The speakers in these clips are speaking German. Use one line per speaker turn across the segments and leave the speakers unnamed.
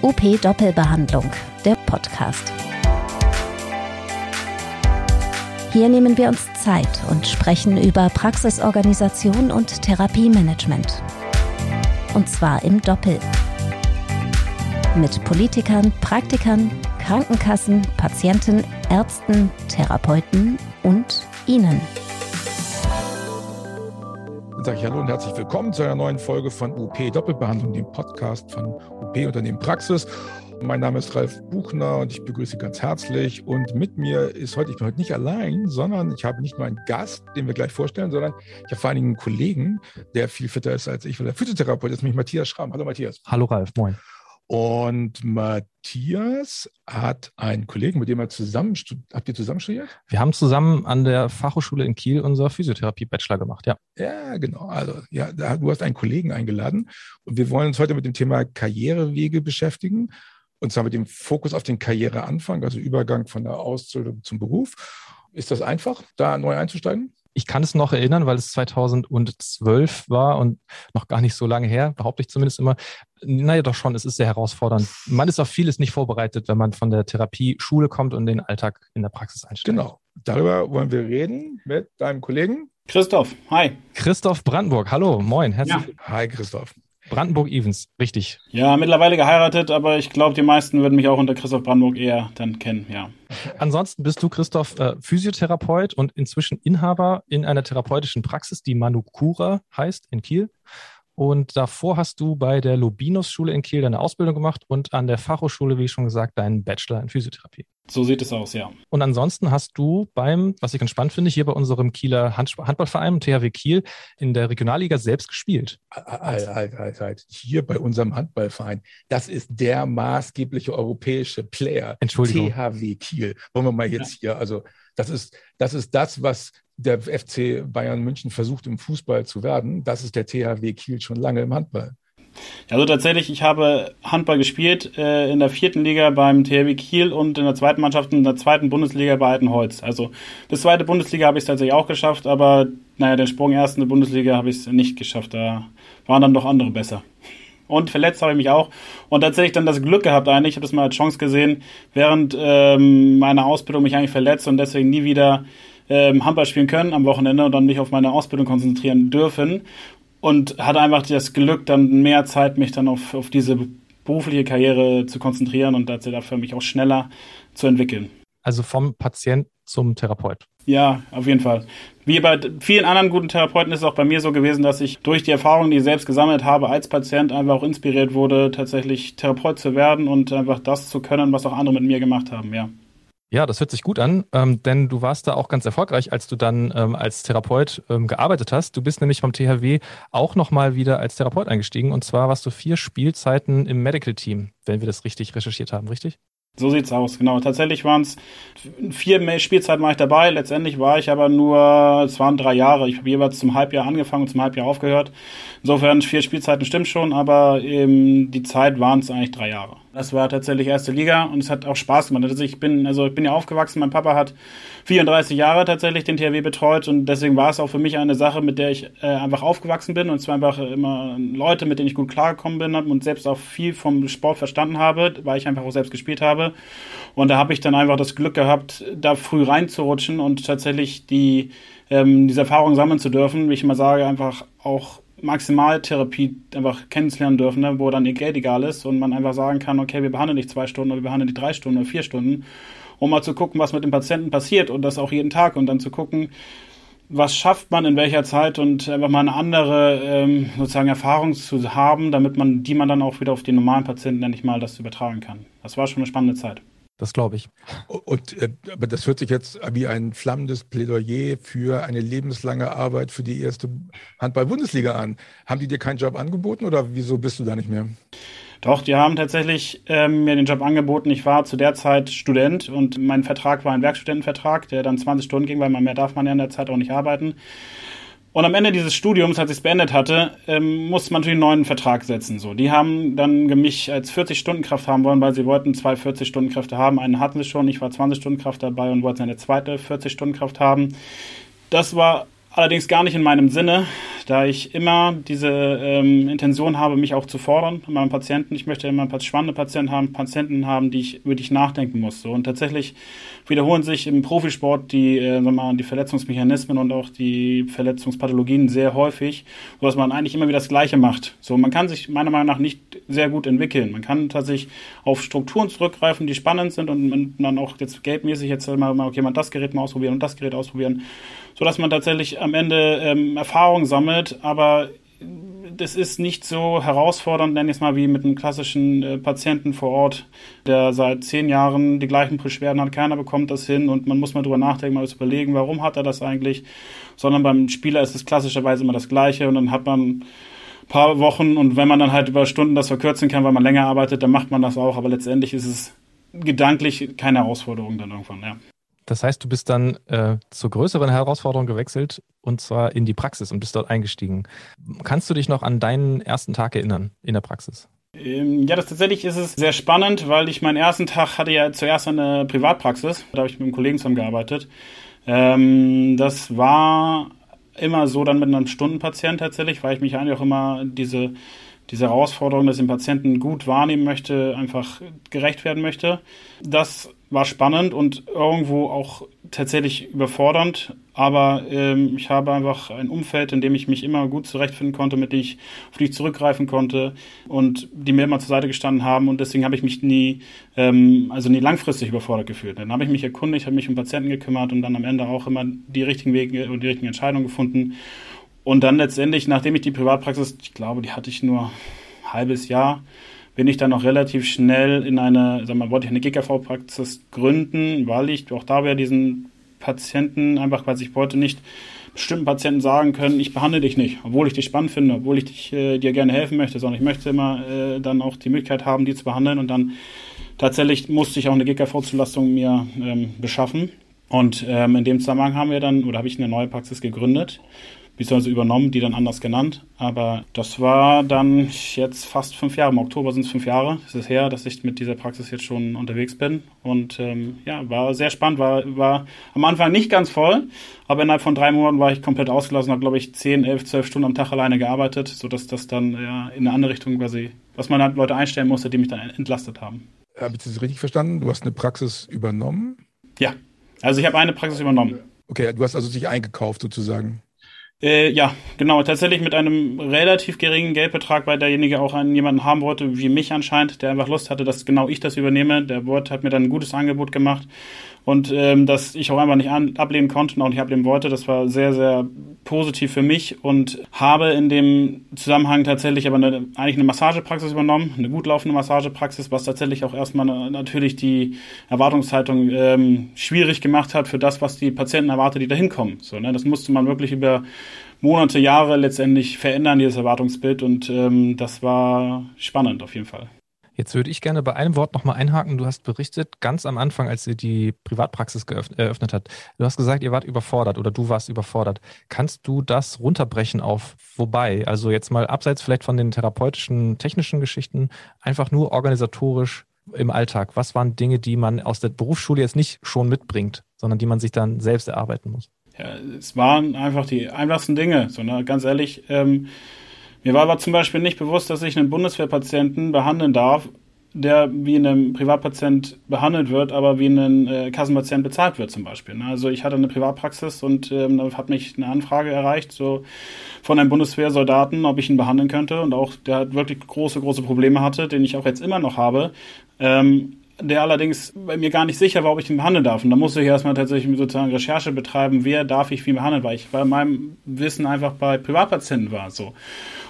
UP Doppelbehandlung, der Podcast. Hier nehmen wir uns Zeit und sprechen über Praxisorganisation und Therapiemanagement. Und zwar im Doppel. Mit Politikern, Praktikern, Krankenkassen, Patienten, Ärzten, Therapeuten und Ihnen.
Sage ich Hallo und herzlich willkommen zu einer neuen Folge von UP Doppelbehandlung, dem Podcast von UP Unternehmen Praxis. Mein Name ist Ralf Buchner und ich begrüße ganz herzlich. Und mit mir ist heute, ich bin heute nicht allein, sondern ich habe nicht nur einen Gast, den wir gleich vorstellen, sondern ich habe vor allen Dingen einen Kollegen, der viel fitter ist als ich, weil er Physiotherapeut ist, nämlich Matthias Schramm. Hallo Matthias.
Hallo Ralf, moin.
Und Matthias hat einen Kollegen, mit dem er zusammen, habt ihr zusammen studiert?
Wir haben zusammen an der Fachhochschule in Kiel unser Physiotherapie-Bachelor gemacht, ja.
Ja, genau. Also, ja, du hast einen Kollegen eingeladen und wir wollen uns heute mit dem Thema Karrierewege beschäftigen und zwar mit dem Fokus auf den Karriereanfang, also Übergang von der Ausbildung zum Beruf. Ist das einfach, da neu einzusteigen?
Ich kann es noch erinnern, weil es 2012 war und noch gar nicht so lange her, behaupte ich zumindest immer. Naja, doch schon, es ist sehr herausfordernd. Man ist auf vieles nicht vorbereitet, wenn man von der Therapie-Schule kommt und den Alltag in der Praxis einsteigt.
Genau. Darüber wollen wir reden mit deinem Kollegen.
Christoph, hi.
Christoph Brandenburg, hallo, moin, herzlich
willkommen. Ja. Hi, Christoph.
Brandenburg-Evens, richtig.
Ja, mittlerweile geheiratet, aber ich glaube, die meisten würden mich auch unter Christoph Brandenburg eher dann kennen, ja.
Ansonsten bist du, Christoph, äh, Physiotherapeut und inzwischen Inhaber in einer therapeutischen Praxis, die Manukura heißt, in Kiel. Und davor hast du bei der Lobinus-Schule in Kiel deine Ausbildung gemacht und an der Fachhochschule, wie schon gesagt, deinen Bachelor in Physiotherapie.
So sieht es aus, ja.
Und ansonsten hast du beim, was ich ganz spannend finde, hier bei unserem Kieler Handballverein, THW Kiel, in der Regionalliga selbst gespielt.
Halt, halt, halt, halt. Hier bei unserem Handballverein. Das ist der maßgebliche europäische Player.
Entschuldigung.
THW Kiel. Wollen wir mal jetzt ja. hier, also das ist, das ist das, was der FC Bayern München versucht im Fußball zu werden. Das ist der THW Kiel schon lange im Handball.
Also tatsächlich, ich habe Handball gespielt äh, in der vierten Liga beim THW Kiel und in der zweiten Mannschaft in der zweiten Bundesliga bei Altenholz. Also bis zweite Bundesliga habe ich es tatsächlich auch geschafft, aber naja, den Sprung erste Bundesliga habe ich es nicht geschafft. Da waren dann doch andere besser. Und verletzt habe ich mich auch. Und tatsächlich dann das Glück gehabt eigentlich, ich habe das mal als Chance gesehen, während ähm, meiner Ausbildung mich eigentlich verletzt und deswegen nie wieder ähm, Handball spielen können am Wochenende und dann mich auf meine Ausbildung konzentrieren dürfen. Und hatte einfach das Glück, dann mehr Zeit, mich dann auf, auf diese berufliche Karriere zu konzentrieren und dafür mich auch schneller zu entwickeln.
Also vom Patient zum Therapeut.
Ja, auf jeden Fall. Wie bei vielen anderen guten Therapeuten ist es auch bei mir so gewesen, dass ich durch die Erfahrungen, die ich selbst gesammelt habe, als Patient einfach auch inspiriert wurde, tatsächlich Therapeut zu werden und einfach das zu können, was auch andere mit mir gemacht haben, ja.
Ja, das hört sich gut an, ähm, denn du warst da auch ganz erfolgreich, als du dann ähm, als Therapeut ähm, gearbeitet hast. Du bist nämlich vom THW auch nochmal wieder als Therapeut eingestiegen und zwar warst du vier Spielzeiten im Medical Team, wenn wir das richtig recherchiert haben, richtig?
So sieht's aus, genau. Tatsächlich waren es vier Spielzeiten war ich dabei. Letztendlich war ich aber nur, es waren drei Jahre. Ich habe jeweils zum Halbjahr angefangen und zum Halbjahr aufgehört. Insofern vier Spielzeiten stimmt schon, aber eben die Zeit waren es eigentlich drei Jahre. Das war tatsächlich erste Liga und es hat auch Spaß gemacht. Also ich bin, also ich bin ja aufgewachsen. Mein Papa hat 34 Jahre tatsächlich den THW betreut und deswegen war es auch für mich eine Sache, mit der ich äh, einfach aufgewachsen bin und zwar einfach immer Leute, mit denen ich gut klargekommen bin und selbst auch viel vom Sport verstanden habe, weil ich einfach auch selbst gespielt habe. Und da habe ich dann einfach das Glück gehabt, da früh reinzurutschen und tatsächlich die ähm, diese Erfahrung sammeln zu dürfen, wie ich immer sage, einfach auch Maximaltherapie einfach kennenzulernen dürfen, ne, wo dann ihr Geld egal ist und man einfach sagen kann, okay, wir behandeln nicht zwei Stunden oder wir behandeln die drei Stunden oder vier Stunden, um mal zu gucken, was mit dem Patienten passiert und das auch jeden Tag und dann zu gucken, was schafft man in welcher Zeit und einfach mal eine andere ähm, sozusagen Erfahrung zu haben, damit man die man dann auch wieder auf den normalen Patienten, nenne ich mal, das übertragen kann. Das war schon eine spannende Zeit.
Das glaube ich.
Und, äh, aber das hört sich jetzt wie ein flammendes Plädoyer für eine lebenslange Arbeit für die erste Handball-Bundesliga an. Haben die dir keinen Job angeboten oder wieso bist du da nicht mehr?
Doch, die haben tatsächlich ähm, mir den Job angeboten. Ich war zu der Zeit Student und mein Vertrag war ein Werkstudentenvertrag, der dann 20 Stunden ging, weil man mehr darf man ja in der Zeit auch nicht arbeiten. Und am Ende dieses Studiums, als ich es beendet hatte, ähm, musste man natürlich einen neuen Vertrag setzen. So, die haben dann mich als 40-Stunden-Kraft haben wollen, weil sie wollten zwei 40-Stunden-Kräfte haben. Einen hatten sie schon, ich war 20-Stunden-Kraft dabei und wollten eine zweite 40-Stunden-Kraft haben. Das war allerdings gar nicht in meinem Sinne, da ich immer diese ähm, Intention habe, mich auch zu fordern mit meinen Patienten. Ich möchte immer spannende Patienten haben, Patienten haben, die ich wirklich nachdenken muss. So. Und tatsächlich wiederholen sich im Profisport die, äh, mal, die Verletzungsmechanismen und auch die Verletzungspathologien sehr häufig, so dass man eigentlich immer wieder das Gleiche macht. So, man kann sich meiner Meinung nach nicht sehr gut entwickeln. Man kann tatsächlich auf Strukturen zurückgreifen, die spannend sind und man dann auch jetzt geldmäßig jetzt mal, okay, man das Gerät mal ausprobieren und das Gerät ausprobieren so dass man tatsächlich am Ende ähm, Erfahrung sammelt, aber das ist nicht so herausfordernd, nenne ich es mal, wie mit einem klassischen äh, Patienten vor Ort, der seit zehn Jahren die gleichen Beschwerden hat. Keiner bekommt das hin und man muss mal drüber nachdenken, mal überlegen, warum hat er das eigentlich. Sondern beim Spieler ist es klassischerweise immer das Gleiche und dann hat man ein paar Wochen und wenn man dann halt über Stunden das verkürzen kann, weil man länger arbeitet, dann macht man das auch. Aber letztendlich ist es gedanklich keine Herausforderung dann irgendwann, ja.
Das heißt, du bist dann äh, zur größeren Herausforderung gewechselt und zwar in die Praxis und bist dort eingestiegen. Kannst du dich noch an deinen ersten Tag erinnern in der Praxis?
Ähm, ja, das tatsächlich ist es sehr spannend, weil ich meinen ersten Tag hatte ja zuerst eine Privatpraxis. Da habe ich mit einem Kollegen zusammengearbeitet. Ähm, das war immer so dann mit einem Stundenpatient tatsächlich, weil ich mich eigentlich auch immer diese, diese Herausforderung, dass ich den Patienten gut wahrnehmen möchte, einfach gerecht werden möchte. Das war spannend und irgendwo auch tatsächlich überfordernd, aber ähm, ich habe einfach ein Umfeld, in dem ich mich immer gut zurechtfinden konnte, mit dem ich, auf die ich zurückgreifen konnte und die mir immer zur Seite gestanden haben. Und deswegen habe ich mich nie, ähm, also nie langfristig überfordert gefühlt. Dann habe ich mich erkundigt, habe mich um Patienten gekümmert und dann am Ende auch immer die richtigen Wege und die richtigen Entscheidungen gefunden. Und dann letztendlich, nachdem ich die Privatpraxis, ich glaube, die hatte ich nur ein halbes Jahr, bin ich dann auch relativ schnell in eine, sag mal, wollte ich eine GKV-Praxis gründen, weil ich auch da wäre diesen Patienten einfach, weil ich wollte nicht bestimmten Patienten sagen können, ich behandle dich nicht, obwohl ich dich spannend finde, obwohl ich dich, äh, dir gerne helfen möchte, sondern ich möchte immer äh, dann auch die Möglichkeit haben, die zu behandeln und dann tatsächlich musste ich auch eine GKV-Zulastung mir ähm, beschaffen. Und ähm, in dem Zusammenhang haben wir dann, oder habe ich eine neue Praxis gegründet beziehungsweise übernommen, die dann anders genannt. Aber das war dann jetzt fast fünf Jahre. Im Oktober sind es fünf Jahre. Es ist her, dass ich mit dieser Praxis jetzt schon unterwegs bin. Und ähm, ja, war sehr spannend. War, war am Anfang nicht ganz voll, aber innerhalb von drei Monaten war ich komplett ausgelassen, habe, glaube ich, zehn, elf, zwölf Stunden am Tag alleine gearbeitet, sodass das dann ja, in eine andere Richtung quasi, was man halt Leute einstellen musste, die mich dann entlastet haben.
Habe ich das richtig verstanden? Du hast eine Praxis übernommen?
Ja, also ich habe eine Praxis übernommen.
Okay, du hast also dich eingekauft sozusagen.
Äh, ja, genau. Tatsächlich mit einem relativ geringen Geldbetrag, weil derjenige auch einen, jemanden haben wollte, wie mich anscheinend, der einfach Lust hatte, dass genau ich das übernehme. Der Wort hat mir dann ein gutes Angebot gemacht und ähm, dass ich auch einfach nicht an, ablehnen konnte und auch nicht ablehnen wollte. Das war sehr, sehr positiv für mich und habe in dem Zusammenhang tatsächlich aber eine, eigentlich eine Massagepraxis übernommen, eine gut laufende Massagepraxis, was tatsächlich auch erstmal natürlich die Erwartungshaltung ähm, schwierig gemacht hat für das, was die Patienten erwarten, die da hinkommen. So, ne? Das musste man wirklich über Monate, Jahre letztendlich verändern, dieses Erwartungsbild und ähm, das war spannend auf jeden Fall.
Jetzt würde ich gerne bei einem Wort nochmal einhaken. Du hast berichtet, ganz am Anfang, als ihr die Privatpraxis eröffnet hat, du hast gesagt, ihr wart überfordert oder du warst überfordert. Kannst du das runterbrechen auf wobei? Also jetzt mal abseits vielleicht von den therapeutischen, technischen Geschichten, einfach nur organisatorisch im Alltag. Was waren Dinge, die man aus der Berufsschule jetzt nicht schon mitbringt, sondern die man sich dann selbst erarbeiten muss?
Ja, es waren einfach die einfachsten Dinge. So, ne? Ganz ehrlich, ähm, mir war aber zum Beispiel nicht bewusst, dass ich einen Bundeswehrpatienten behandeln darf, der wie ein Privatpatient behandelt wird, aber wie ein äh, Kassenpatient bezahlt wird zum Beispiel. Ne? Also ich hatte eine Privatpraxis und ähm, da hat mich eine Anfrage erreicht so von einem Bundeswehrsoldaten, ob ich ihn behandeln könnte und auch der hat wirklich große große Probleme hatte, den ich auch jetzt immer noch habe. Ähm, der allerdings bei mir gar nicht sicher war, ob ich ihn behandeln darf. Und da musste ich erstmal tatsächlich sozusagen Recherche betreiben, wer darf ich wie behandeln, weil ich bei meinem Wissen einfach bei Privatpatienten war. So.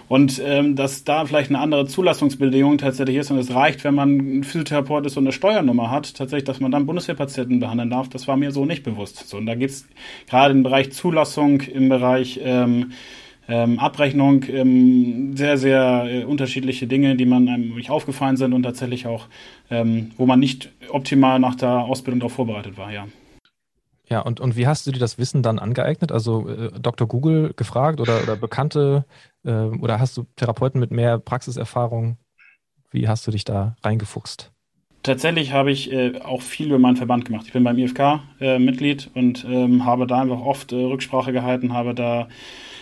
Und ähm, dass da vielleicht eine andere Zulassungsbedingung tatsächlich ist und es reicht, wenn man ein Physiotherapeut ist und eine Steuernummer hat, tatsächlich, dass man dann Bundeswehrpatienten behandeln darf, das war mir so nicht bewusst. So, und da geht's gerade im Bereich Zulassung, im Bereich ähm, ähm, Abrechnung, ähm, sehr, sehr äh, unterschiedliche Dinge, die man einem wirklich aufgefallen sind und tatsächlich auch, ähm, wo man nicht optimal nach der Ausbildung darauf vorbereitet war, ja.
Ja, und, und wie hast du dir das Wissen dann angeeignet? Also äh, Dr. Google gefragt oder, oder Bekannte äh, oder hast du Therapeuten mit mehr Praxiserfahrung? Wie hast du dich da reingefuchst?
Tatsächlich habe ich äh, auch viel über meinen Verband gemacht. Ich bin beim IFK äh, Mitglied und ähm, habe da einfach oft äh, Rücksprache gehalten, habe da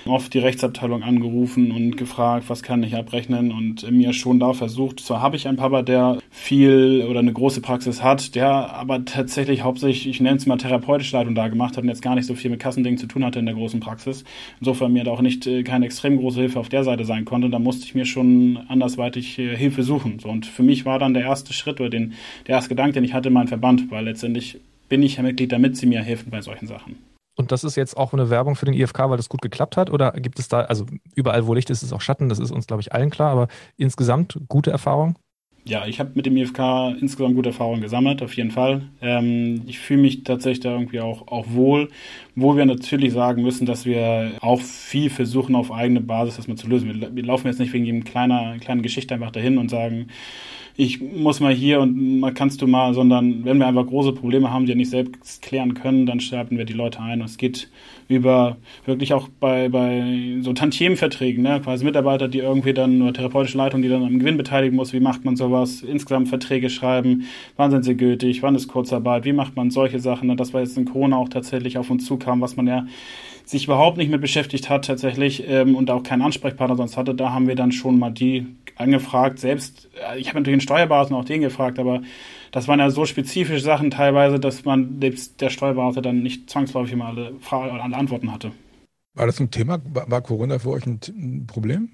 oft die Rechtsabteilung angerufen und gefragt, was kann ich abrechnen und mir schon da versucht. Zwar habe ich einen Papa, der viel oder eine große Praxis hat, der aber tatsächlich hauptsächlich, ich nenne es mal therapeutische Leitung da gemacht hat und jetzt gar nicht so viel mit Kassendingen zu tun hatte in der großen Praxis. Insofern mir da auch nicht äh, keine extrem große Hilfe auf der Seite sein konnte. Da musste ich mir schon andersweitig äh, Hilfe suchen. Und für mich war dann der erste Schritt oder den, der erste Gedanke, den ich hatte, mein Verband, weil letztendlich bin ich ja Mitglied, damit sie mir helfen bei solchen Sachen.
Und das ist jetzt auch eine Werbung für den IFK, weil das gut geklappt hat? Oder gibt es da, also überall, wo Licht ist, ist auch Schatten, das ist uns, glaube ich, allen klar, aber insgesamt gute Erfahrung?
Ja, ich habe mit dem IFK insgesamt gute Erfahrungen gesammelt, auf jeden Fall. Ähm, ich fühle mich tatsächlich da irgendwie auch, auch wohl, wo wir natürlich sagen müssen, dass wir auch viel versuchen, auf eigene Basis das mal zu lösen. Wir, wir laufen jetzt nicht wegen jedem kleiner, kleinen Geschichte einfach dahin und sagen, ich muss mal hier und mal kannst du mal, sondern wenn wir einfach große Probleme haben, die wir nicht selbst klären können, dann schreiben wir die Leute ein. Und es geht über wirklich auch bei, bei so Tantiemenverträgen, ne? quasi Mitarbeiter, die irgendwie dann, oder therapeutische Leitung, die dann am Gewinn beteiligen muss, wie macht man sowas, insgesamt Verträge schreiben, wann sind sie gültig, wann ist Kurzarbeit, wie macht man solche Sachen, ne? das war jetzt in Corona auch tatsächlich auf uns zukam, was man ja sich überhaupt nicht mit beschäftigt hat tatsächlich ähm, und auch keinen Ansprechpartner sonst hatte, da haben wir dann schon mal die angefragt. Selbst, äh, ich habe natürlich einen Steuerberater auch den gefragt, aber das waren ja so spezifische Sachen teilweise, dass man selbst der Steuerberater dann nicht zwangsläufig immer alle, Fragen, alle Antworten hatte.
War das ein Thema? War Corona für euch ein Problem?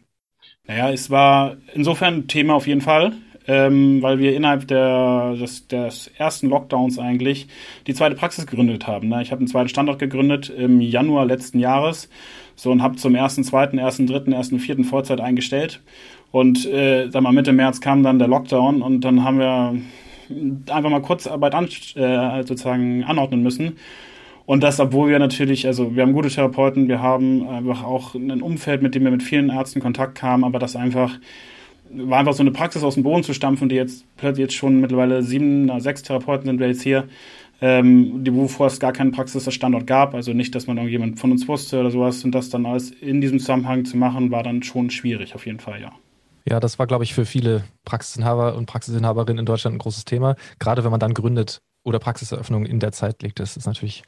Naja, es war insofern ein Thema auf jeden Fall ähm, weil wir innerhalb der, des, des ersten Lockdowns eigentlich die zweite Praxis gegründet haben. Ne? Ich habe einen zweiten Standort gegründet im Januar letzten Jahres so und habe zum ersten, zweiten, ersten, dritten, ersten, vierten Vollzeit eingestellt. Und äh, sag mal, Mitte März kam dann der Lockdown und dann haben wir einfach mal Kurzarbeit an, äh, sozusagen anordnen müssen. Und das, obwohl wir natürlich, also wir haben gute Therapeuten, wir haben einfach auch ein Umfeld, mit dem wir mit vielen Ärzten Kontakt kamen, aber das einfach war einfach so eine Praxis aus dem Boden zu stampfen, die jetzt plötzlich jetzt schon mittlerweile sieben, sechs Therapeuten sind wir jetzt hier, ähm, die wovor es gar keinen Praxisstandort gab, also nicht, dass man irgendjemand von uns wusste oder sowas und das dann alles in diesem Zusammenhang zu machen, war dann schon schwierig, auf jeden Fall, ja.
Ja, das war, glaube ich, für viele Praxisinhaber und Praxisinhaberinnen in Deutschland ein großes Thema, gerade wenn man dann gründet oder Praxiseröffnungen in der Zeit legt. Das ist natürlich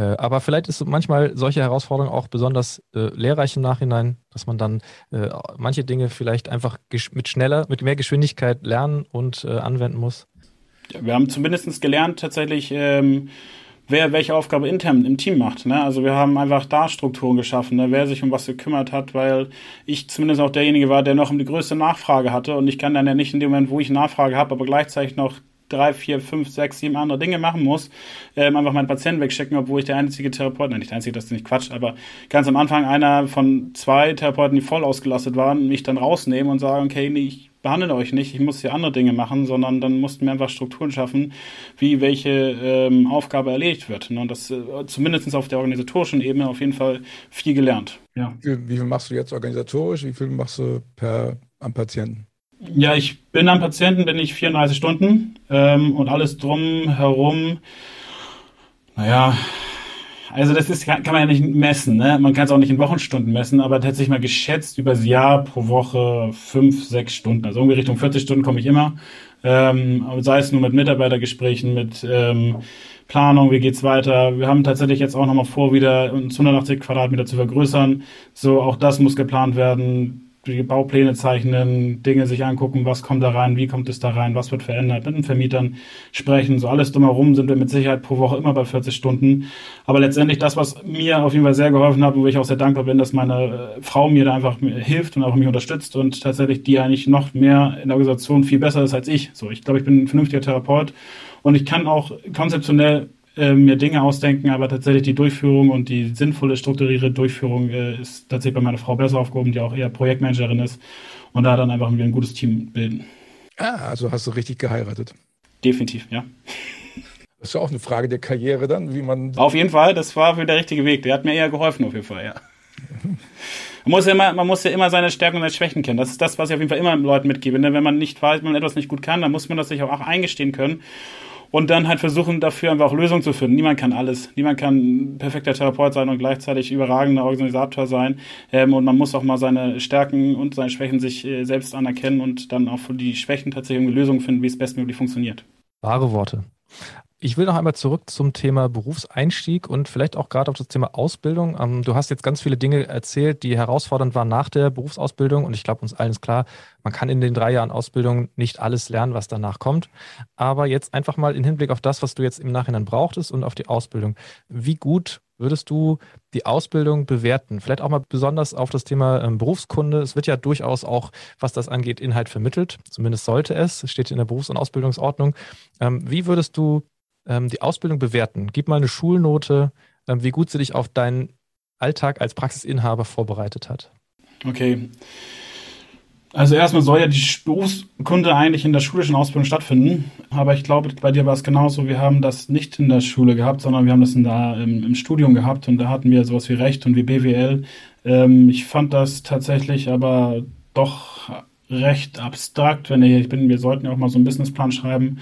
aber vielleicht ist manchmal solche Herausforderung auch besonders äh, lehrreich im Nachhinein, dass man dann äh, manche Dinge vielleicht einfach mit schneller, mit mehr Geschwindigkeit lernen und äh, anwenden muss.
Ja, wir haben zumindest gelernt tatsächlich, ähm, wer welche Aufgabe intern im Team macht. Ne? Also wir haben einfach da Strukturen geschaffen, ne? wer sich um was gekümmert hat, weil ich zumindest auch derjenige war, der noch die größte Nachfrage hatte und ich kann dann ja nicht in dem Moment, wo ich Nachfrage habe, aber gleichzeitig noch drei, vier, fünf, sechs, sieben andere Dinge machen muss, ähm, einfach meinen Patienten wegschicken, obwohl ich der einzige Therapeut, nein, nicht der einzige, das ist nicht Quatsch, aber ganz am Anfang einer von zwei Therapeuten, die voll ausgelastet waren, mich dann rausnehmen und sagen, okay, nee, ich behandle euch nicht, ich muss hier andere Dinge machen, sondern dann mussten wir einfach Strukturen schaffen, wie welche ähm, Aufgabe erledigt wird. Ne? Und das äh, zumindest auf der organisatorischen Ebene auf jeden Fall viel gelernt.
Ja. Wie, wie viel machst du jetzt organisatorisch? Wie viel machst du per am Patienten?
Ja, ich bin am Patienten, bin ich 34 Stunden ähm, und alles drum herum. Naja, also das ist kann, man ja nicht messen, ne? Man kann es auch nicht in Wochenstunden messen, aber tatsächlich mal geschätzt übers Jahr pro Woche fünf, sechs Stunden. Also irgendwie Richtung 40 Stunden komme ich immer. Ähm, sei es nur mit Mitarbeitergesprächen, mit ähm, Planung, wie geht's weiter. Wir haben tatsächlich jetzt auch nochmal vor, wieder uns 180 Quadratmeter zu vergrößern. So, auch das muss geplant werden die Baupläne zeichnen, Dinge sich angucken, was kommt da rein, wie kommt es da rein, was wird verändert, mit den Vermietern sprechen, so alles drumherum sind wir mit Sicherheit pro Woche immer bei 40 Stunden. Aber letztendlich das, was mir auf jeden Fall sehr geholfen hat, wo ich auch sehr dankbar bin, dass meine äh, Frau mir da einfach hilft und auch mich unterstützt und tatsächlich die eigentlich noch mehr in der Organisation viel besser ist als ich. So, ich glaube, ich bin ein vernünftiger Therapeut und ich kann auch konzeptionell äh, mir Dinge ausdenken, aber tatsächlich die Durchführung und die sinnvolle, strukturierte Durchführung äh, ist tatsächlich bei meiner Frau besser aufgehoben, die auch eher Projektmanagerin ist und da dann einfach ein gutes Team bilden.
Ah, also hast du richtig geheiratet.
Definitiv, ja.
Das ist ja auch eine Frage der Karriere dann, wie man.
Auf jeden Fall, das war für der richtige Weg. Der hat mir eher geholfen, auf jeden Fall, ja. Man muss ja immer, man muss ja immer seine Stärken und seine Schwächen kennen. Das ist das, was ich auf jeden Fall immer Leuten mitgebe. Wenn man nicht weiß, wenn man etwas nicht gut kann, dann muss man das sich auch eingestehen können und dann halt versuchen, dafür einfach auch Lösungen zu finden. Niemand kann alles. Niemand kann perfekter Therapeut sein und gleichzeitig überragender Organisator sein. Ähm, und man muss auch mal seine Stärken und seine Schwächen sich äh, selbst anerkennen und dann auch für die Schwächen tatsächlich eine Lösung finden, wie es bestmöglich funktioniert.
Wahre Worte. Ich will noch einmal zurück zum Thema Berufseinstieg und vielleicht auch gerade auf das Thema Ausbildung. Ähm, du hast jetzt ganz viele Dinge erzählt, die herausfordernd waren nach der Berufsausbildung und ich glaube, uns allen ist klar, man kann in den drei Jahren Ausbildung nicht alles lernen, was danach kommt. Aber jetzt einfach mal im Hinblick auf das, was du jetzt im Nachhinein brauchtest und auf die Ausbildung. Wie gut würdest du die Ausbildung bewerten? Vielleicht auch mal besonders auf das Thema ähm, Berufskunde. Es wird ja durchaus auch, was das angeht, Inhalt vermittelt. Zumindest sollte es. Steht in der Berufs- und Ausbildungsordnung. Ähm, wie würdest du ähm, die Ausbildung bewerten? Gib mal eine Schulnote, ähm, wie gut sie dich auf deinen Alltag als Praxisinhaber vorbereitet hat.
Okay. Also erstmal soll ja die Berufskunde eigentlich in der schulischen Ausbildung stattfinden, aber ich glaube, bei dir war es genauso. Wir haben das nicht in der Schule gehabt, sondern wir haben das in der, im, im Studium gehabt und da hatten wir sowas wie Recht und wie BWL. Ähm, ich fand das tatsächlich aber doch recht abstrakt, wenn ich, ich bin, wir sollten ja auch mal so einen Businessplan schreiben.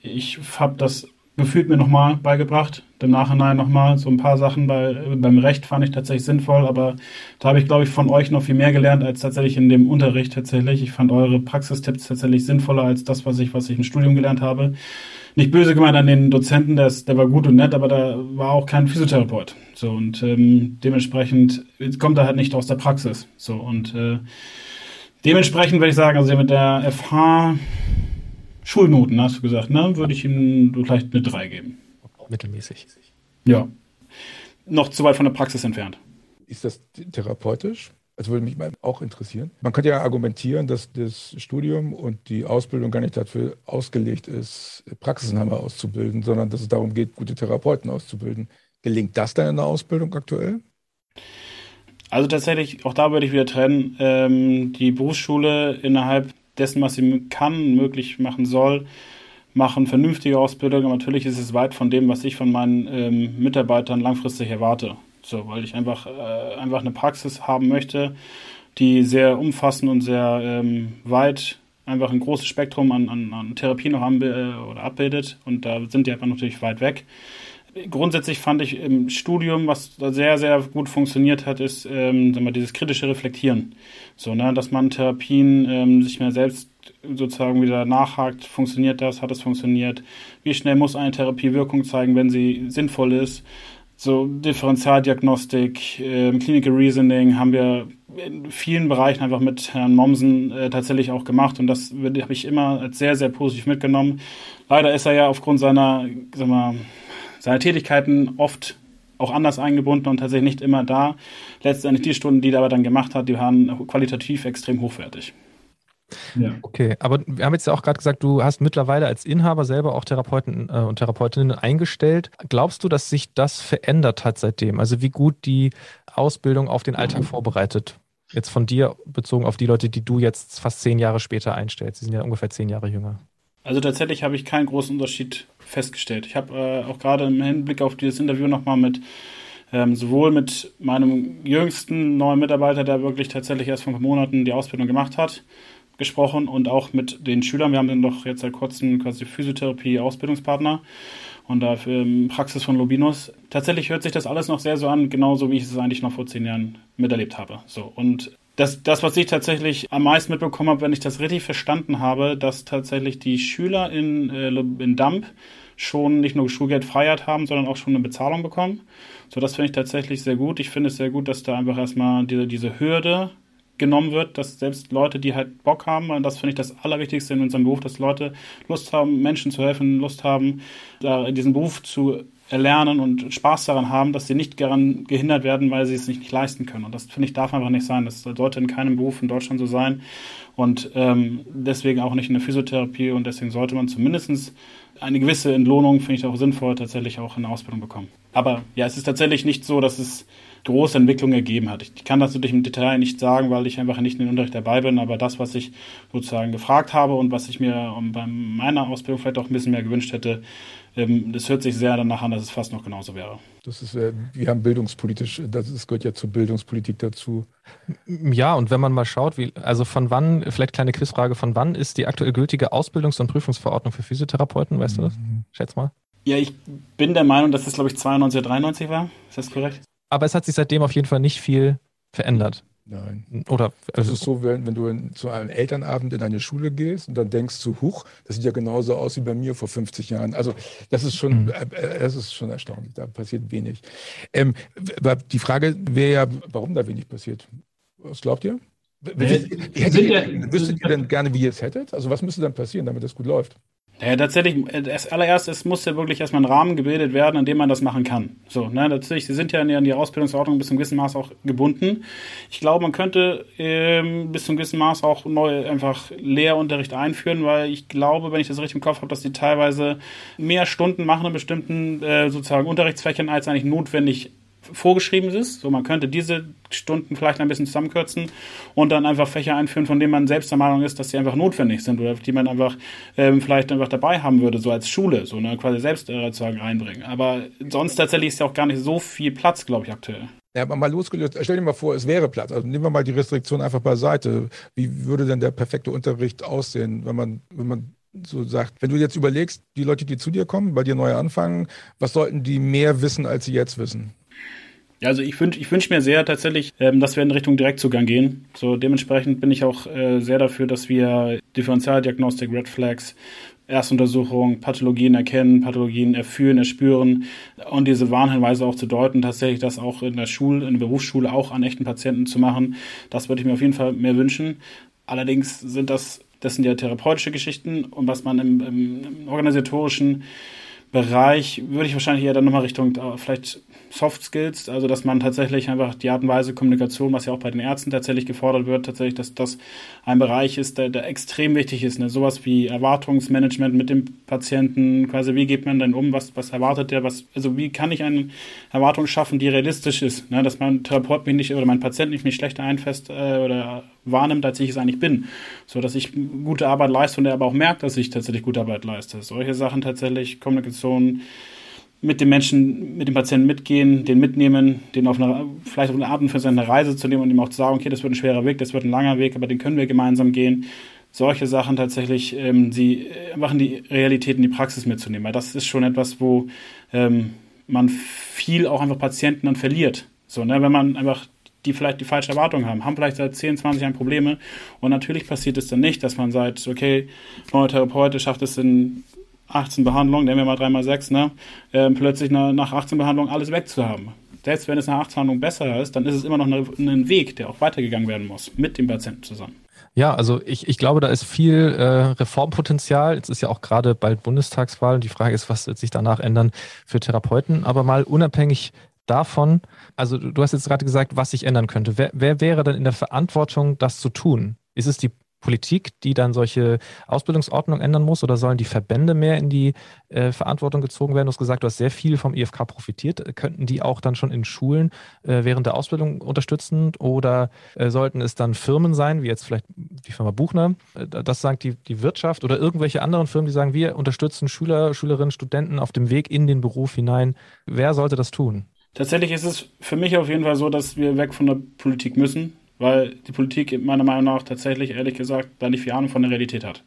Ich habe das gefühlt mir nochmal beigebracht. Im Nachhinein nochmal so ein paar Sachen bei, beim Recht fand ich tatsächlich sinnvoll, aber da habe ich, glaube ich, von euch noch viel mehr gelernt als tatsächlich in dem Unterricht tatsächlich. Ich fand eure Praxistipps tatsächlich sinnvoller als das, was ich, was ich im Studium gelernt habe. Nicht böse gemeint an den Dozenten, der, der war gut und nett, aber da war auch kein Physiotherapeut. So und ähm, dementsprechend kommt er halt nicht aus der Praxis. So und äh, dementsprechend würde ich sagen, also mit der FH Schulnoten, hast du gesagt, ne? Würde ich ihm vielleicht eine 3 geben.
Mittelmäßig.
Ja. Noch zu weit von der Praxis entfernt.
Ist das therapeutisch? Das würde mich auch interessieren. Man könnte ja argumentieren, dass das Studium und die Ausbildung gar nicht dafür ausgelegt ist, Praxisinhaber auszubilden, sondern dass es darum geht, gute Therapeuten auszubilden. Gelingt das dann in der Ausbildung aktuell?
Also tatsächlich, auch da würde ich wieder trennen. Ähm, die Berufsschule innerhalb dessen, was sie kann, möglich machen soll, machen vernünftige Ausbildung. Aber natürlich ist es weit von dem, was ich von meinen ähm, Mitarbeitern langfristig erwarte. So, weil ich einfach, äh, einfach eine Praxis haben möchte, die sehr umfassend und sehr ähm, weit einfach ein großes Spektrum an, an, an Therapien noch anb äh, oder abbildet. Und da sind die einfach natürlich weit weg grundsätzlich fand ich im Studium, was sehr, sehr gut funktioniert hat, ist ähm, sagen wir, dieses kritische Reflektieren. So, ne, dass man Therapien ähm, sich mehr selbst sozusagen wieder nachhakt, funktioniert das, hat es funktioniert, wie schnell muss eine Therapie Wirkung zeigen, wenn sie sinnvoll ist. So Differentialdiagnostik, äh, Clinical Reasoning haben wir in vielen Bereichen einfach mit Herrn Mommsen äh, tatsächlich auch gemacht und das habe ich immer als sehr, sehr positiv mitgenommen. Leider ist er ja aufgrund seiner, sag mal, seine Tätigkeiten oft auch anders eingebunden und tatsächlich nicht immer da. Letztendlich die Stunden, die er aber dann gemacht hat, die waren qualitativ extrem hochwertig.
Ja. Okay, aber wir haben jetzt ja auch gerade gesagt, du hast mittlerweile als Inhaber selber auch Therapeuten äh, und Therapeutinnen eingestellt. Glaubst du, dass sich das verändert hat seitdem? Also wie gut die Ausbildung auf den Alltag vorbereitet? Jetzt von dir bezogen auf die Leute, die du jetzt fast zehn Jahre später einstellst. Sie sind ja ungefähr zehn Jahre jünger.
Also tatsächlich habe ich keinen großen Unterschied festgestellt. Ich habe äh, auch gerade im Hinblick auf dieses Interview nochmal mit ähm, sowohl mit meinem jüngsten neuen Mitarbeiter, der wirklich tatsächlich erst vor Monaten die Ausbildung gemacht hat, gesprochen und auch mit den Schülern. Wir haben dann doch jetzt seit kurzem quasi Physiotherapie-Ausbildungspartner und dafür ähm, Praxis von Lobinus. Tatsächlich hört sich das alles noch sehr so an, genauso wie ich es eigentlich noch vor zehn Jahren miterlebt habe. So und das, das, was ich tatsächlich am meisten mitbekommen habe, wenn ich das richtig verstanden habe, dass tatsächlich die Schüler in, äh, in Damp schon nicht nur Schulgeldfreiheit haben, sondern auch schon eine Bezahlung bekommen. So, das finde ich tatsächlich sehr gut. Ich finde es sehr gut, dass da einfach erstmal diese, diese Hürde genommen wird, dass selbst Leute, die halt Bock haben, und das finde ich das Allerwichtigste in unserem Beruf, dass Leute Lust haben, Menschen zu helfen, Lust haben, da diesen Beruf zu erlernen und Spaß daran haben, dass sie nicht daran gehindert werden, weil sie es nicht, nicht leisten können. Und das finde ich darf einfach nicht sein. Das sollte in keinem Beruf in Deutschland so sein. Und ähm, deswegen auch nicht in der Physiotherapie. Und deswegen sollte man zumindest eine gewisse Entlohnung, finde ich auch sinnvoll, tatsächlich auch in der Ausbildung bekommen. Aber ja, es ist tatsächlich nicht so, dass es große Entwicklungen gegeben hat. Ich kann das natürlich im Detail nicht sagen, weil ich einfach nicht in den Unterricht dabei bin, aber das, was ich sozusagen gefragt habe und was ich mir bei meiner Ausbildung vielleicht auch ein bisschen mehr gewünscht hätte, ähm, das hört sich sehr danach an, dass es fast noch genauso wäre.
Das ist, äh, wir haben bildungspolitisch, das ist, gehört ja zur Bildungspolitik dazu.
Ja, und wenn man mal schaut, wie, also von wann, vielleicht kleine Quizfrage, von wann ist die aktuell gültige Ausbildungs- und Prüfungsverordnung für Physiotherapeuten, weißt mhm. du das? Mhm. Schätz mal.
Ja, ich bin der Meinung, dass das, glaube ich, 92 oder 93 war. Ist das korrekt?
Aber es hat sich seitdem auf jeden Fall nicht viel verändert.
Nein. Oder das ist so, wenn, wenn du in, zu einem Elternabend in eine Schule gehst und dann denkst du, huch, das sieht ja genauso aus wie bei mir vor 50 Jahren. Also das ist schon, mhm. äh, das ist schon erstaunlich. Da passiert wenig. Ähm, die Frage wäre ja, warum da wenig passiert. Was glaubt ihr? Hättet, ihr, wüsstet ihr denn gerne, wie ihr es hättet? Also was müsste dann passieren, damit das gut läuft?
Ja, tatsächlich, das allererste, es muss ja wirklich erstmal ein Rahmen gebildet werden, in dem man das machen kann. So, ne, natürlich, sie sind ja in die Ausbildungsordnung bis zum gewissen Maß auch gebunden. Ich glaube, man könnte ähm, bis zum gewissen Maß auch neu einfach Lehrunterricht einführen, weil ich glaube, wenn ich das richtig im Kopf habe, dass die teilweise mehr Stunden machen in bestimmten äh, sozusagen Unterrichtsfächern, als eigentlich notwendig vorgeschrieben ist. So, man könnte diese Stunden vielleicht ein bisschen zusammenkürzen und dann einfach Fächer einführen, von denen man selbst der Meinung ist, dass sie einfach notwendig sind oder die man einfach ähm, vielleicht einfach dabei haben würde, so als Schule, so ne, quasi selbst äh, einbringen. Aber sonst tatsächlich ist ja auch gar nicht so viel Platz, glaube ich, aktuell.
Ja, aber mal losgelöst, stell dir mal vor, es wäre Platz. Also nehmen wir mal die Restriktion einfach beiseite. Wie würde denn der perfekte Unterricht aussehen, wenn man, wenn man so sagt, wenn du jetzt überlegst, die Leute, die zu dir kommen, bei dir neu anfangen, was sollten die mehr wissen, als sie jetzt wissen?
Ja, also ich wünsche ich wünsch mir sehr tatsächlich, ähm, dass wir in Richtung Direktzugang gehen. So dementsprechend bin ich auch äh, sehr dafür, dass wir Differentialdiagnostik, Red Flags, Erstuntersuchung, Pathologien erkennen, Pathologien erfühlen, erspüren und diese Warnhinweise auch zu deuten, tatsächlich das auch in der Schule, in der Berufsschule auch an echten Patienten zu machen. Das würde ich mir auf jeden Fall mehr wünschen. Allerdings sind das, das sind ja therapeutische Geschichten und was man im, im, im organisatorischen Bereich würde ich wahrscheinlich eher dann nochmal Richtung äh, vielleicht Soft Skills, also dass man tatsächlich einfach die Art und Weise Kommunikation, was ja auch bei den Ärzten tatsächlich gefordert wird, tatsächlich, dass das ein Bereich ist, der, der extrem wichtig ist. Ne? Sowas wie Erwartungsmanagement mit dem Patienten, quasi wie geht man denn um, was, was erwartet der, was, also wie kann ich eine Erwartung schaffen, die realistisch ist, ne? dass mein Therapeut mich nicht oder mein Patient nicht mich schlechter einfest äh, oder wahrnimmt, als ich es eigentlich bin. So dass ich gute Arbeit leiste und er aber auch merkt, dass ich tatsächlich gute Arbeit leiste. Solche Sachen tatsächlich, Kommunikation, mit dem Menschen, mit dem Patienten mitgehen, den mitnehmen, den auf eine, vielleicht auf eine Art und für seine Reise zu nehmen und ihm auch zu sagen, okay, das wird ein schwerer Weg, das wird ein langer Weg, aber den können wir gemeinsam gehen. Solche Sachen tatsächlich, ähm, sie äh, machen die Realität in die Praxis mitzunehmen, weil das ist schon etwas, wo ähm, man viel auch einfach Patienten dann verliert. So, ne, wenn man einfach die vielleicht die falsche Erwartung haben, haben vielleicht seit 10, 20 Jahren Probleme und natürlich passiert es dann nicht, dass man sagt, okay, neuer Therapeut schafft es in 18 Behandlungen, nehmen wir mal 3 mal 6, ne, äh, plötzlich nach 18 Behandlungen alles wegzuhaben. Selbst wenn es nach 18 Behandlungen besser ist, dann ist es immer noch eine, ein Weg, der auch weitergegangen werden muss, mit dem Patienten zusammen.
Ja, also ich, ich glaube, da ist viel äh, Reformpotenzial. Jetzt ist ja auch gerade bald Bundestagswahl. Die Frage ist, was wird sich danach ändern für Therapeuten? Aber mal unabhängig davon, also du hast jetzt gerade gesagt, was sich ändern könnte. Wer, wer wäre dann in der Verantwortung, das zu tun? Ist es die Politik, die dann solche Ausbildungsordnungen ändern muss oder sollen die Verbände mehr in die äh, Verantwortung gezogen werden? Du hast gesagt, du hast sehr viel vom IFK profitiert. Könnten die auch dann schon in Schulen äh, während der Ausbildung unterstützen oder äh, sollten es dann Firmen sein, wie jetzt vielleicht die Firma Buchner, äh, das sagt die, die Wirtschaft oder irgendwelche anderen Firmen, die sagen, wir unterstützen Schüler, Schülerinnen, Studenten auf dem Weg in den Beruf hinein. Wer sollte das tun?
Tatsächlich ist es für mich auf jeden Fall so, dass wir weg von der Politik müssen weil die Politik meiner Meinung nach tatsächlich, ehrlich gesagt, da nicht viel Ahnung von der Realität hat.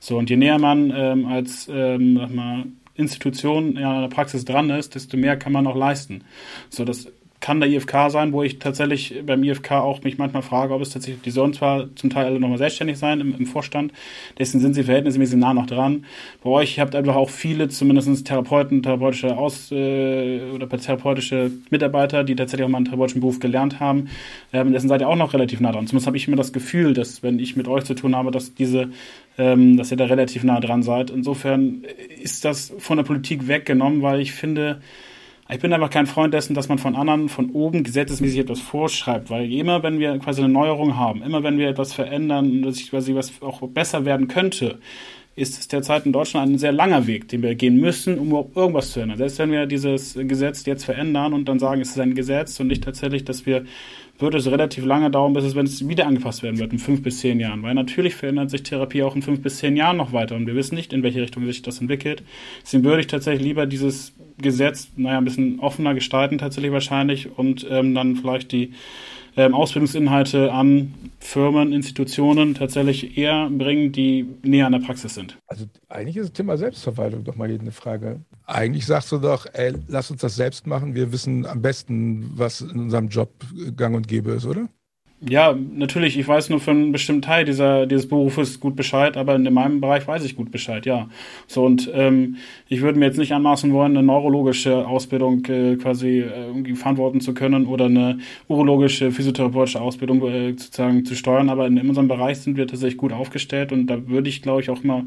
So, und je näher man ähm, als ähm, sag mal, Institution ja, an der Praxis dran ist, desto mehr kann man auch leisten. So, das kann der IFK sein, wo ich tatsächlich beim IFK auch mich manchmal frage, ob es tatsächlich, die sollen zwar zum Teil alle nochmal selbstständig sein im, im, Vorstand, dessen sind sie verhältnismäßig nah noch dran. Bei euch habt einfach auch viele, zumindest Therapeuten, therapeutische Aus- äh, oder therapeutische Mitarbeiter, die tatsächlich auch mal einen therapeutischen Beruf gelernt haben, ähm, dessen seid ihr auch noch relativ nah dran. Zumindest habe ich immer das Gefühl, dass wenn ich mit euch zu tun habe, dass diese ähm, dass ihr da relativ nah dran seid. Insofern ist das von der Politik weggenommen, weil ich finde, ich bin einfach kein Freund dessen, dass man von anderen von oben gesetzesmäßig etwas vorschreibt, weil immer wenn wir quasi eine Neuerung haben, immer wenn wir etwas verändern, dass ich quasi was auch besser werden könnte, ist es derzeit in Deutschland ein sehr langer Weg, den wir gehen müssen, um überhaupt irgendwas zu ändern. Selbst wenn wir dieses Gesetz jetzt verändern und dann sagen, es ist ein Gesetz und nicht tatsächlich, dass wir würde es relativ lange dauern, bis es, wenn es wieder angepasst werden wird, in fünf bis zehn Jahren. Weil natürlich verändert sich Therapie auch in fünf bis zehn Jahren noch weiter und wir wissen nicht, in welche Richtung sich das entwickelt. Deswegen würde ich tatsächlich lieber dieses Gesetz, naja, ein bisschen offener gestalten tatsächlich wahrscheinlich und ähm, dann vielleicht die ähm, Ausbildungsinhalte an Firmen, Institutionen tatsächlich eher bringen, die näher an der Praxis sind.
Also eigentlich ist das Thema Selbstverwaltung doch mal eine Frage. Eigentlich sagst du doch, ey, lass uns das selbst machen. Wir wissen am besten, was in unserem Job gang und gäbe ist, oder?
Ja, natürlich, ich weiß nur für einen bestimmten Teil dieser, dieses Berufes gut Bescheid, aber in meinem Bereich weiß ich gut Bescheid, ja. So, und ähm, ich würde mir jetzt nicht anmaßen wollen, eine neurologische Ausbildung äh, quasi äh, verantworten zu können oder eine urologische, physiotherapeutische Ausbildung äh, sozusagen zu steuern, aber in, in unserem Bereich sind wir tatsächlich gut aufgestellt und da würde ich, glaube ich, auch mal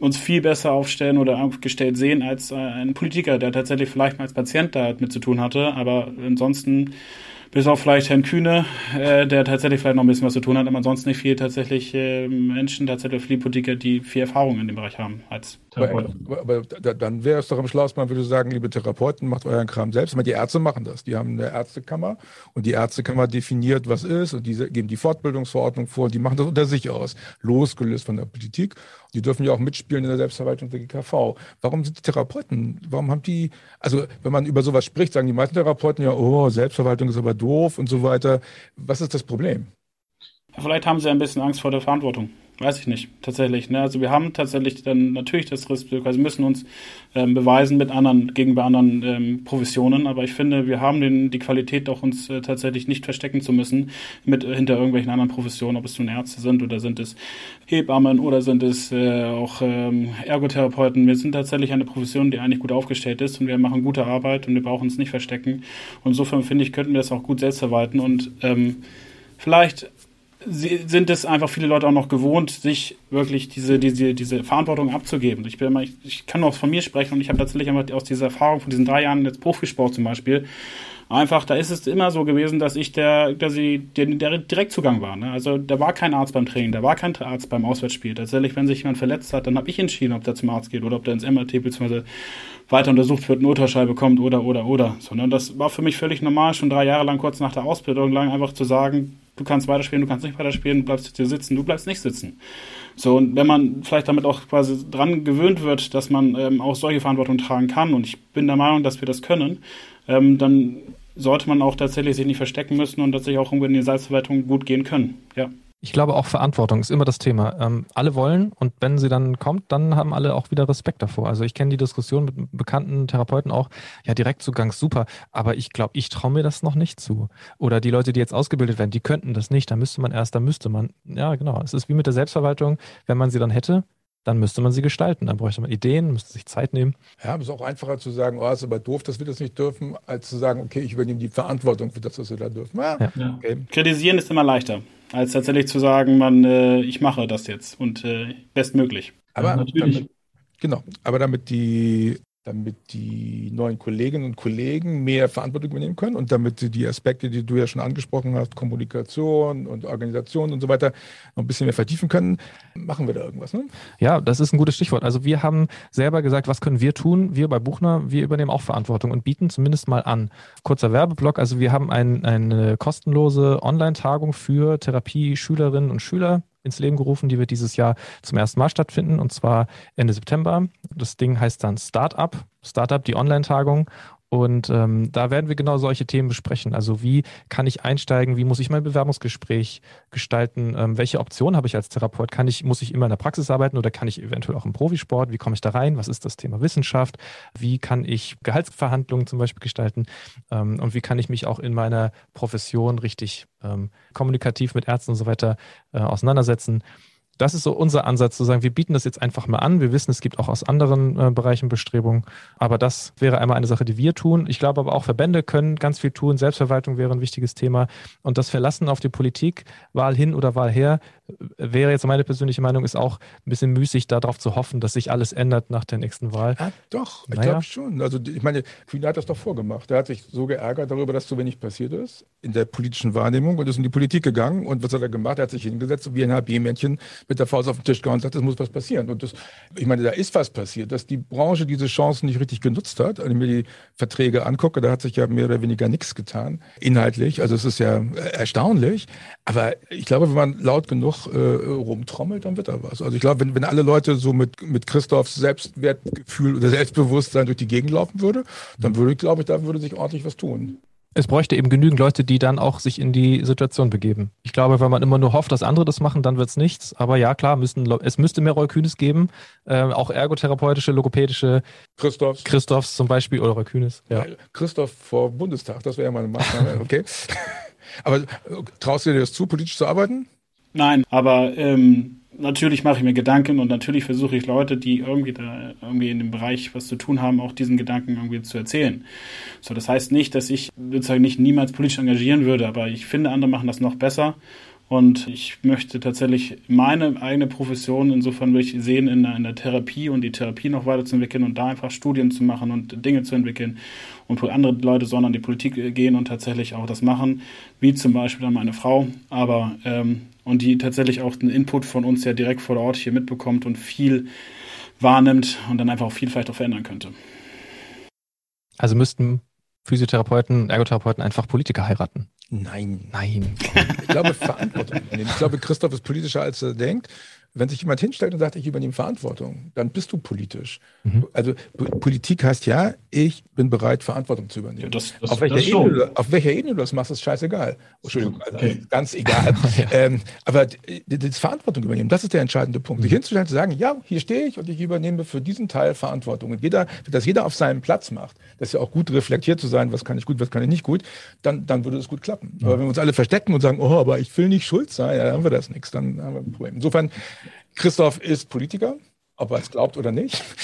uns viel besser aufstellen oder aufgestellt sehen als äh, ein Politiker, der tatsächlich vielleicht mal als Patient da mit zu tun hatte, aber ansonsten bis auf vielleicht Herrn Kühne, äh, der tatsächlich vielleicht noch ein bisschen was zu tun hat, aber ansonsten nicht viel tatsächlich äh, Menschen, tatsächlich viele Politiker, die viel Erfahrung in dem Bereich haben als
Therapeut. Aber, aber, aber dann wäre es doch am schlausten, man würde sagen, liebe Therapeuten, macht euren Kram selbst. meine, die Ärzte machen das. Die haben eine Ärztekammer und die Ärztekammer definiert, was ist und die geben die Fortbildungsverordnung vor und die machen das unter sich aus, losgelöst von der Politik. Die dürfen ja auch mitspielen in der Selbstverwaltung der GKV. Warum sind die Therapeuten, warum haben die, also wenn man über sowas spricht, sagen die meisten Therapeuten ja, oh, Selbstverwaltung ist aber doof und so weiter. Was ist das Problem?
Vielleicht haben sie ein bisschen Angst vor der Verantwortung. Weiß ich nicht, tatsächlich. Ne? Also wir haben tatsächlich dann natürlich das Risiko, also müssen uns ähm, beweisen mit anderen, gegenüber anderen ähm, Professionen, aber ich finde, wir haben den, die Qualität auch uns äh, tatsächlich nicht verstecken zu müssen mit äh, hinter irgendwelchen anderen Professionen, ob es nun Ärzte sind oder sind es Hebammen oder sind es äh, auch ähm, Ergotherapeuten. Wir sind tatsächlich eine Profession, die eigentlich gut aufgestellt ist und wir machen gute Arbeit und wir brauchen uns nicht verstecken. Und insofern finde ich, könnten wir das auch gut selbst verwalten und ähm, vielleicht sind es einfach viele Leute auch noch gewohnt, sich wirklich diese, diese, diese Verantwortung abzugeben. Ich, bin immer, ich, ich kann nur von mir sprechen und ich habe tatsächlich einfach aus dieser Erfahrung von diesen drei Jahren jetzt Profisport zum Beispiel, einfach, da ist es immer so gewesen, dass ich der, dass ich, der, der Direktzugang war. Ne? Also da war kein Arzt beim Training, da war kein Arzt beim Auswärtsspiel. Tatsächlich, wenn sich jemand verletzt hat, dann habe ich entschieden, ob der zum Arzt geht oder ob der ins MRT bzw. weiter untersucht wird, einen Ultraschall bekommt oder oder oder. So, ne? Das war für mich völlig normal, schon drei Jahre lang kurz nach der Ausbildung lang einfach zu sagen, du kannst weiterspielen, du kannst nicht weiterspielen, du bleibst hier sitzen, du bleibst nicht sitzen. So, und wenn man vielleicht damit auch quasi dran gewöhnt wird, dass man ähm, auch solche Verantwortung tragen kann, und ich bin der Meinung, dass wir das können, ähm, dann sollte man auch tatsächlich sich nicht verstecken müssen und tatsächlich auch in die Salzverwaltung gut gehen können. Ja.
Ich glaube auch Verantwortung ist immer das Thema. Ähm, alle wollen und wenn sie dann kommt, dann haben alle auch wieder Respekt davor. Also ich kenne die Diskussion mit bekannten Therapeuten auch, ja, Direktzugang super, aber ich glaube, ich traue mir das noch nicht zu. Oder die Leute, die jetzt ausgebildet werden, die könnten das nicht, da müsste man erst, da müsste man, ja genau, es ist wie mit der Selbstverwaltung, wenn man sie dann hätte, dann müsste man sie gestalten. Dann bräuchte man Ideen, müsste sich Zeit nehmen.
Ja, es ist auch einfacher zu sagen, oh, ist aber doof, dass wir das nicht dürfen, als zu sagen, okay, ich übernehme die Verantwortung für das, was wir da dürfen. Ja,
ja. Okay. Kritisieren ist immer leichter, als tatsächlich zu sagen, man, äh, ich mache das jetzt und äh, bestmöglich.
Aber ja, natürlich. Damit, genau, aber damit die damit die neuen Kolleginnen und Kollegen mehr Verantwortung übernehmen können und damit die Aspekte, die du ja schon angesprochen hast, Kommunikation und Organisation und so weiter, noch ein bisschen mehr vertiefen können, machen wir da irgendwas. Ne?
Ja, das ist ein gutes Stichwort. Also wir haben selber gesagt, was können wir tun? Wir bei Buchner, wir übernehmen auch Verantwortung und bieten zumindest mal an. Kurzer Werbeblock, also wir haben ein, eine kostenlose Online-Tagung für Therapie-Schülerinnen und Schüler ins Leben gerufen. Die wird dieses Jahr zum ersten Mal stattfinden und zwar Ende September. Das Ding heißt dann Startup, Startup, die Online-Tagung. Und ähm, da werden wir genau solche Themen besprechen. Also wie kann ich einsteigen? Wie muss ich mein Bewerbungsgespräch gestalten? Ähm, welche Optionen habe ich als Therapeut? Kann ich, muss ich immer in der Praxis arbeiten oder kann ich eventuell auch im Profisport? Wie komme ich da rein? Was ist das Thema Wissenschaft? Wie kann ich Gehaltsverhandlungen zum Beispiel gestalten? Ähm, und wie kann ich mich auch in meiner Profession richtig ähm, kommunikativ mit Ärzten und so weiter äh, auseinandersetzen? Das ist so unser Ansatz zu sagen, wir bieten das jetzt einfach mal an. Wir wissen, es gibt auch aus anderen äh, Bereichen Bestrebungen. Aber das wäre einmal eine Sache, die wir tun. Ich glaube aber auch Verbände können ganz viel tun. Selbstverwaltung wäre ein wichtiges Thema. Und das Verlassen auf die Politik, Wahl hin oder Wahl her, wäre jetzt meine persönliche Meinung, ist auch ein bisschen müßig, darauf zu hoffen, dass sich alles ändert nach der nächsten Wahl.
Ja, doch, naja. ich glaube schon. Also ich meine, Kühne hat das doch vorgemacht. Er hat sich so geärgert darüber, dass so wenig passiert ist in der politischen Wahrnehmung und ist in die Politik gegangen. Und was hat er gemacht? Er hat sich hingesetzt wie ein HB-Männchen mit der Faust auf den Tisch gehauen und sagt, es muss was passieren. Und das, ich meine, da ist was passiert, dass die Branche diese Chancen nicht richtig genutzt hat. Wenn ich mir die Verträge angucke, da hat sich ja mehr oder weniger nichts getan, inhaltlich. Also es ist ja erstaunlich. Aber ich glaube, wenn man laut genug äh, rumtrommelt, dann wird da was. Also ich glaube, wenn, wenn alle Leute so mit, mit Christophs Selbstwertgefühl oder Selbstbewusstsein durch die Gegend laufen würde, dann würde ich, glaube ich, da würde sich ordentlich was tun.
Es bräuchte eben genügend Leute, die dann auch sich in die Situation begeben. Ich glaube, wenn man immer nur hofft, dass andere das machen, dann wird es nichts. Aber ja, klar, müssen, es müsste mehr Roy Kühnes geben. Äh, auch ergotherapeutische, logopädische.
Christophs.
Christophs zum Beispiel oder Roy Kühnes.
Ja. Christoph vor Bundestag, das wäre ja mal eine Maßnahme. Okay. Aber äh, traust du dir das zu, politisch zu arbeiten?
Nein, aber ähm, natürlich mache ich mir Gedanken und natürlich versuche ich Leute, die irgendwie da irgendwie in dem Bereich was zu tun haben, auch diesen Gedanken irgendwie zu erzählen. So, das heißt nicht, dass ich sozusagen nicht niemals politisch engagieren würde, aber ich finde, andere machen das noch besser. Und ich möchte tatsächlich meine eigene Profession insofern will ich sehen in der, in der Therapie und die Therapie noch weiterzuentwickeln und da einfach Studien zu machen und Dinge zu entwickeln. Und andere Leute sollen an die Politik gehen und tatsächlich auch das machen, wie zum Beispiel dann meine Frau. Aber ähm, und die tatsächlich auch den Input von uns ja direkt vor Ort hier mitbekommt und viel wahrnimmt und dann einfach auch viel vielleicht auch verändern könnte.
Also müssten Physiotherapeuten, Ergotherapeuten einfach Politiker heiraten.
Nein. Nein. Ich glaube, Verantwortung. Ich glaube, Christoph ist politischer, als er denkt wenn sich jemand hinstellt und sagt, ich übernehme Verantwortung, dann bist du politisch. Mhm. Also Politik heißt ja, ich bin bereit, Verantwortung zu übernehmen. Ja, das, das, auf, welcher das Ebene, auf, welcher Ebene, du das machst, ist scheißegal. Entschuldigung, also okay. ganz egal. ja. ähm, aber das Verantwortung übernehmen, das ist der entscheidende Punkt. Mhm. Sich hinzustellen, zu sagen, ja, hier stehe ich und ich übernehme für diesen Teil Verantwortung. Und jeder, dass jeder auf seinem Platz macht, das ist ja auch gut reflektiert zu sein, was kann ich gut, was kann ich nicht gut, dann, dann würde es gut klappen. Mhm. Aber wenn wir uns alle verstecken und sagen, oh, aber ich will nicht schuld sein, ja, dann haben wir das nichts, dann haben wir ein Problem. Insofern Christoph ist Politiker, ob er es glaubt oder nicht.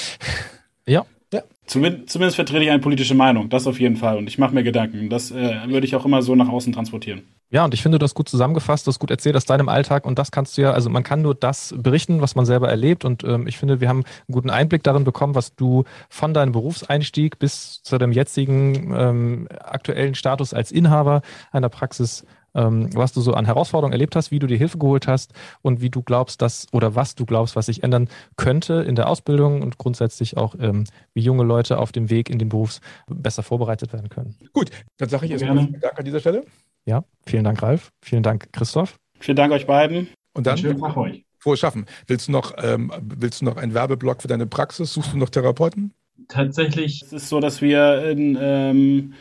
Ja.
ja. Zumindest, zumindest vertrete ich eine politische Meinung, das auf jeden Fall. Und ich mache mir Gedanken. Das äh, würde ich auch immer so nach außen transportieren.
Ja, und ich finde, du hast gut zusammengefasst, du hast gut erzählt aus deinem Alltag und das kannst du ja, also man kann nur das berichten, was man selber erlebt und ähm, ich finde, wir haben einen guten Einblick darin bekommen, was du von deinem Berufseinstieg bis zu deinem jetzigen ähm, aktuellen Status als Inhaber einer Praxis ähm, was du so an Herausforderungen erlebt hast, wie du dir Hilfe geholt hast und wie du glaubst, dass oder was du glaubst, was sich ändern könnte in der Ausbildung und grundsätzlich auch, ähm, wie junge Leute auf dem Weg in den Beruf besser vorbereitet werden können.
Gut, dann sage ich erstmal Dank an dieser Stelle.
Ja, vielen Dank, Ralf. Vielen Dank, Christoph.
Vielen Dank euch beiden.
Und dann schönen Tag euch. Frohes Schaffen. Willst du noch, ähm, willst du noch einen Werbeblock für deine Praxis? Suchst du noch Therapeuten?
Tatsächlich. Es ist so, dass wir in ähm,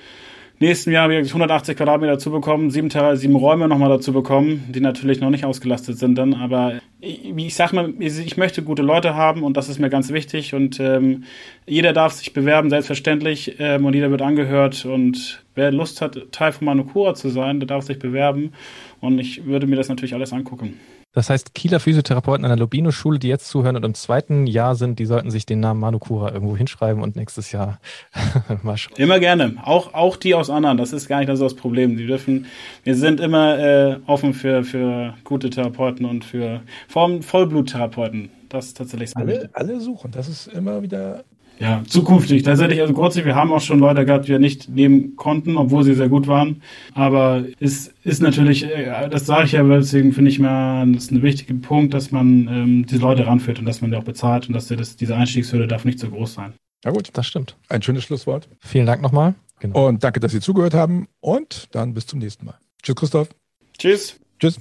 nächsten Jahr habe ich 180 Quadratmeter dazu bekommen, sieben, sieben Räume nochmal dazu bekommen, die natürlich noch nicht ausgelastet sind dann, aber ich, ich sag mal, ich möchte gute Leute haben und das ist mir ganz wichtig und ähm, jeder darf sich bewerben, selbstverständlich, ähm, und jeder wird angehört und wer Lust hat, Teil von Manukura zu sein, der darf sich bewerben und ich würde mir das natürlich alles angucken.
Das heißt, Kieler Physiotherapeuten an der Lobino-Schule, die jetzt zuhören und im zweiten Jahr sind, die sollten sich den Namen Manukura irgendwo hinschreiben und nächstes Jahr
mal schauen. Immer gerne. Auch, auch die aus anderen. Das ist gar nicht das Problem. Die dürfen, wir sind immer äh, offen für, für gute Therapeuten und für Vollbluttherapeuten. Das ist tatsächlich
alle, alle suchen. Das ist immer wieder
ja, zukünftig. Tatsächlich, also kurzlich, wir haben auch schon Leute gehabt, die wir nicht nehmen konnten, obwohl sie sehr gut waren. Aber es ist natürlich, äh, das sage ich ja, deswegen finde ich mal, das ist ein wichtiger Punkt, dass man ähm, diese Leute ranführt und dass man die auch bezahlt und dass das, diese Einstiegshürde darf nicht so groß sein.
Ja gut, das stimmt.
Ein schönes Schlusswort.
Vielen Dank nochmal.
Genau. Und danke, dass Sie zugehört haben. Und dann bis zum nächsten Mal. Tschüss, Christoph.
Tschüss.
Tschüss.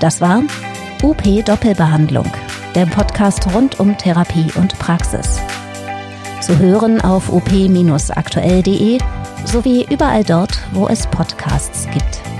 Das war UP Doppelbehandlung der Podcast rund um Therapie und Praxis. Zu hören auf op-aktuell.de sowie überall dort, wo es Podcasts gibt.